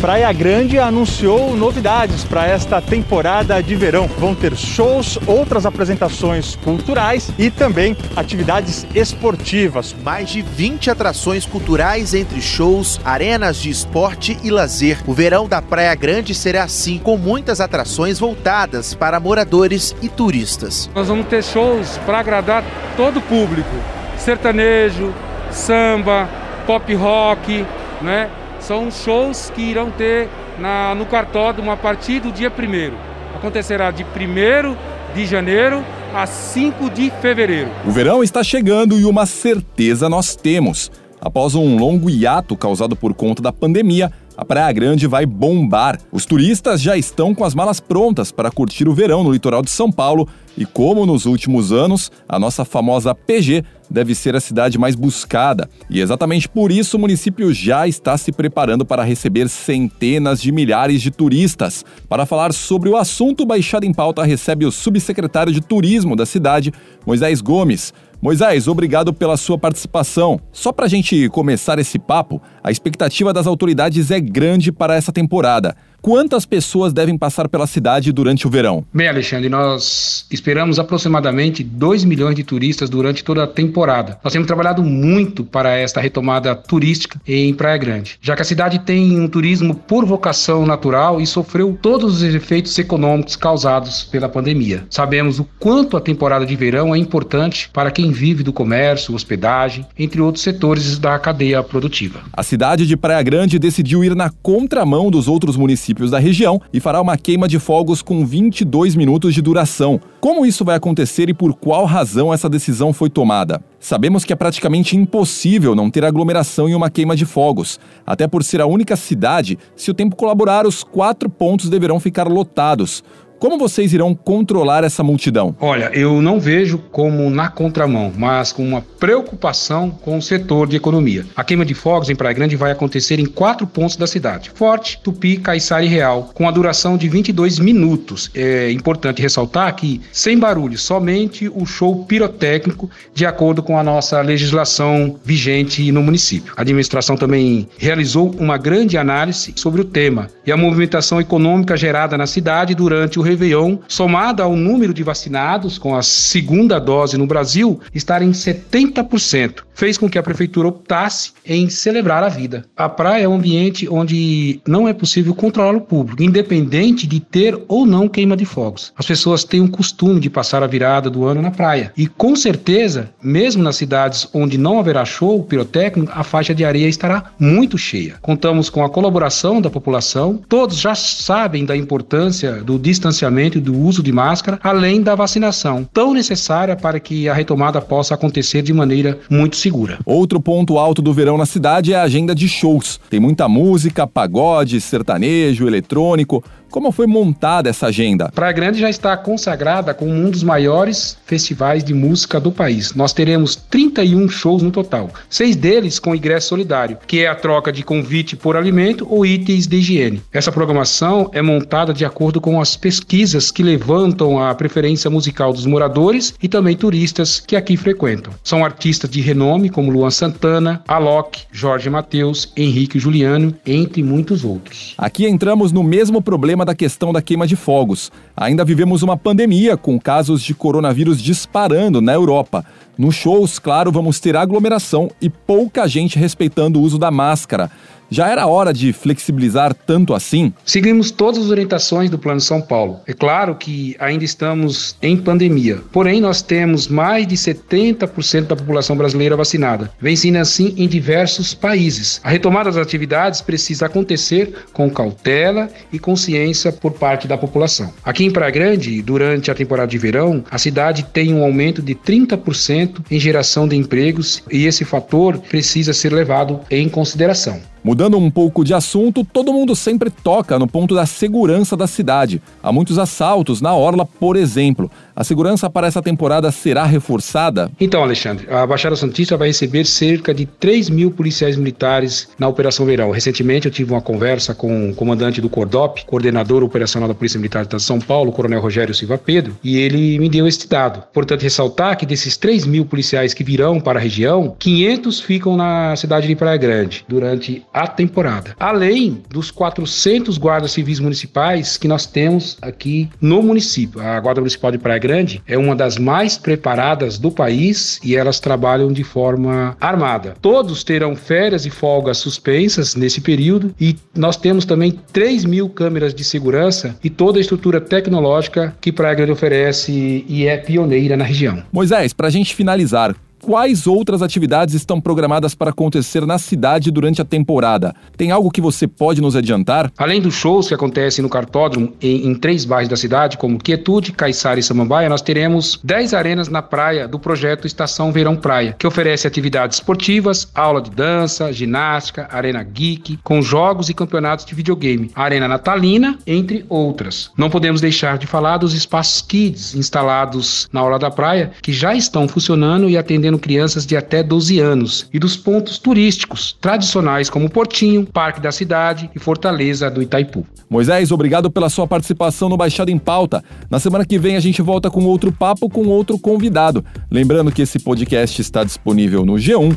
Praia Grande anunciou novidades para esta temporada de verão. Vão ter shows, outras apresentações culturais e também atividades esportivas. Mais de 20 atrações culturais entre shows, arenas de esporte e lazer. O verão da Praia Grande será assim, com muitas atrações voltadas para moradores e turistas. Nós vamos ter shows para agradar todo o público: sertanejo, samba, pop rock, né? São shows que irão ter na, no cartódromo a partir do dia 1 Acontecerá de 1 de janeiro a 5 de fevereiro. O verão está chegando e uma certeza nós temos. Após um longo hiato causado por conta da pandemia, a Praia Grande vai bombar. Os turistas já estão com as malas prontas para curtir o verão no litoral de São Paulo e, como nos últimos anos, a nossa famosa PG deve ser a cidade mais buscada. E exatamente por isso o município já está se preparando para receber centenas de milhares de turistas. Para falar sobre o assunto, Baixada em Pauta recebe o subsecretário de Turismo da cidade, Moisés Gomes. Moisés, obrigado pela sua participação. Só para a gente começar esse papo, a expectativa das autoridades é grande para essa temporada. Quantas pessoas devem passar pela cidade durante o verão? Bem, Alexandre, nós esperamos aproximadamente 2 milhões de turistas durante toda a temporada. Nós temos trabalhado muito para esta retomada turística em Praia Grande, já que a cidade tem um turismo por vocação natural e sofreu todos os efeitos econômicos causados pela pandemia. Sabemos o quanto a temporada de verão é importante para quem vive do comércio, hospedagem, entre outros setores da cadeia produtiva. A cidade de Praia Grande decidiu ir na contramão dos outros municípios municípios da região e fará uma queima de fogos com 22 minutos de duração. Como isso vai acontecer e por qual razão essa decisão foi tomada? Sabemos que é praticamente impossível não ter aglomeração em uma queima de fogos. Até por ser a única cidade, se o tempo colaborar, os quatro pontos deverão ficar lotados. Como vocês irão controlar essa multidão? Olha, eu não vejo como na contramão, mas com uma preocupação com o setor de economia. A queima de fogos em Praia Grande vai acontecer em quatro pontos da cidade: Forte, Tupi, Caiçara e Real, com a duração de 22 minutos. É importante ressaltar que sem barulho, somente o show pirotécnico, de acordo com a nossa legislação vigente no município. A administração também realizou uma grande análise sobre o tema e a movimentação econômica gerada na cidade durante o Réveillon, somada ao número de vacinados com a segunda dose no Brasil, estar em 70%, fez com que a prefeitura optasse em celebrar a vida. A praia é um ambiente onde não é possível controlar o público, independente de ter ou não queima de fogos. As pessoas têm o costume de passar a virada do ano na praia. E com certeza, mesmo nas cidades onde não haverá show pirotécnico, a faixa de areia estará muito cheia. Contamos com a colaboração da população, todos já sabem da importância do distanciamento distanciamento do uso de máscara, além da vacinação, tão necessária para que a retomada possa acontecer de maneira muito segura. Outro ponto alto do verão na cidade é a agenda de shows. Tem muita música, pagode, sertanejo, eletrônico. Como foi montada essa agenda? Praia Grande já está consagrada como um dos maiores festivais de música do país. Nós teremos 31 shows no total, seis deles com ingresso solidário, que é a troca de convite por alimento ou itens de higiene. Essa programação é montada de acordo com as pesquisas que levantam a preferência musical dos moradores e também turistas que aqui frequentam. São artistas de renome como Luan Santana, Alok, Jorge Mateus, Henrique Juliano, entre muitos outros. Aqui entramos no mesmo problema da questão da queima de fogos. Ainda vivemos uma pandemia com casos de coronavírus disparando na Europa. Nos shows, claro, vamos ter aglomeração e pouca gente respeitando o uso da máscara. Já era hora de flexibilizar tanto assim? Seguimos todas as orientações do Plano São Paulo. É claro que ainda estamos em pandemia, porém nós temos mais de 70% da população brasileira vacinada, vencendo assim em diversos países. A retomada das atividades precisa acontecer com cautela e consciência por parte da população. Aqui em Praia Grande, durante a temporada de verão, a cidade tem um aumento de 30% em geração de empregos e esse fator precisa ser levado em consideração. Mudando um pouco de assunto, todo mundo sempre toca no ponto da segurança da cidade. Há muitos assaltos na Orla, por exemplo. A segurança para essa temporada será reforçada? Então, Alexandre, a Baixada Santista vai receber cerca de 3 mil policiais militares na Operação Verão. Recentemente eu tive uma conversa com o comandante do Cordop, coordenador operacional da Polícia Militar de São Paulo, Coronel Rogério Silva Pedro, e ele me deu este dado. Portanto, ressaltar que desses 3 mil policiais que virão para a região, 500 ficam na cidade de Praia Grande durante a temporada. Além dos 400 guardas civis municipais que nós temos aqui no município. A Guarda Municipal de Praia Grande é uma das mais preparadas do país e elas trabalham de forma armada. Todos terão férias e folgas suspensas nesse período e nós temos também 3 mil câmeras de segurança e toda a estrutura tecnológica que Praia Grande oferece e é pioneira na região. Moisés, para a gente finalizar, Quais outras atividades estão programadas para acontecer na cidade durante a temporada? Tem algo que você pode nos adiantar? Além dos shows que acontecem no cartódromo em, em três bairros da cidade, como Quietude, Caiçara e Samambaia, nós teremos 10 arenas na praia do projeto Estação Verão Praia, que oferece atividades esportivas, aula de dança, ginástica, arena geek, com jogos e campeonatos de videogame, arena natalina, entre outras. Não podemos deixar de falar dos espaços kids instalados na aula da praia, que já estão funcionando e atendendo atendendo crianças de até 12 anos, e dos pontos turísticos tradicionais como Portinho, Parque da Cidade e Fortaleza do Itaipu. Moisés, obrigado pela sua participação no Baixada em Pauta. Na semana que vem a gente volta com outro papo com outro convidado. Lembrando que esse podcast está disponível no G1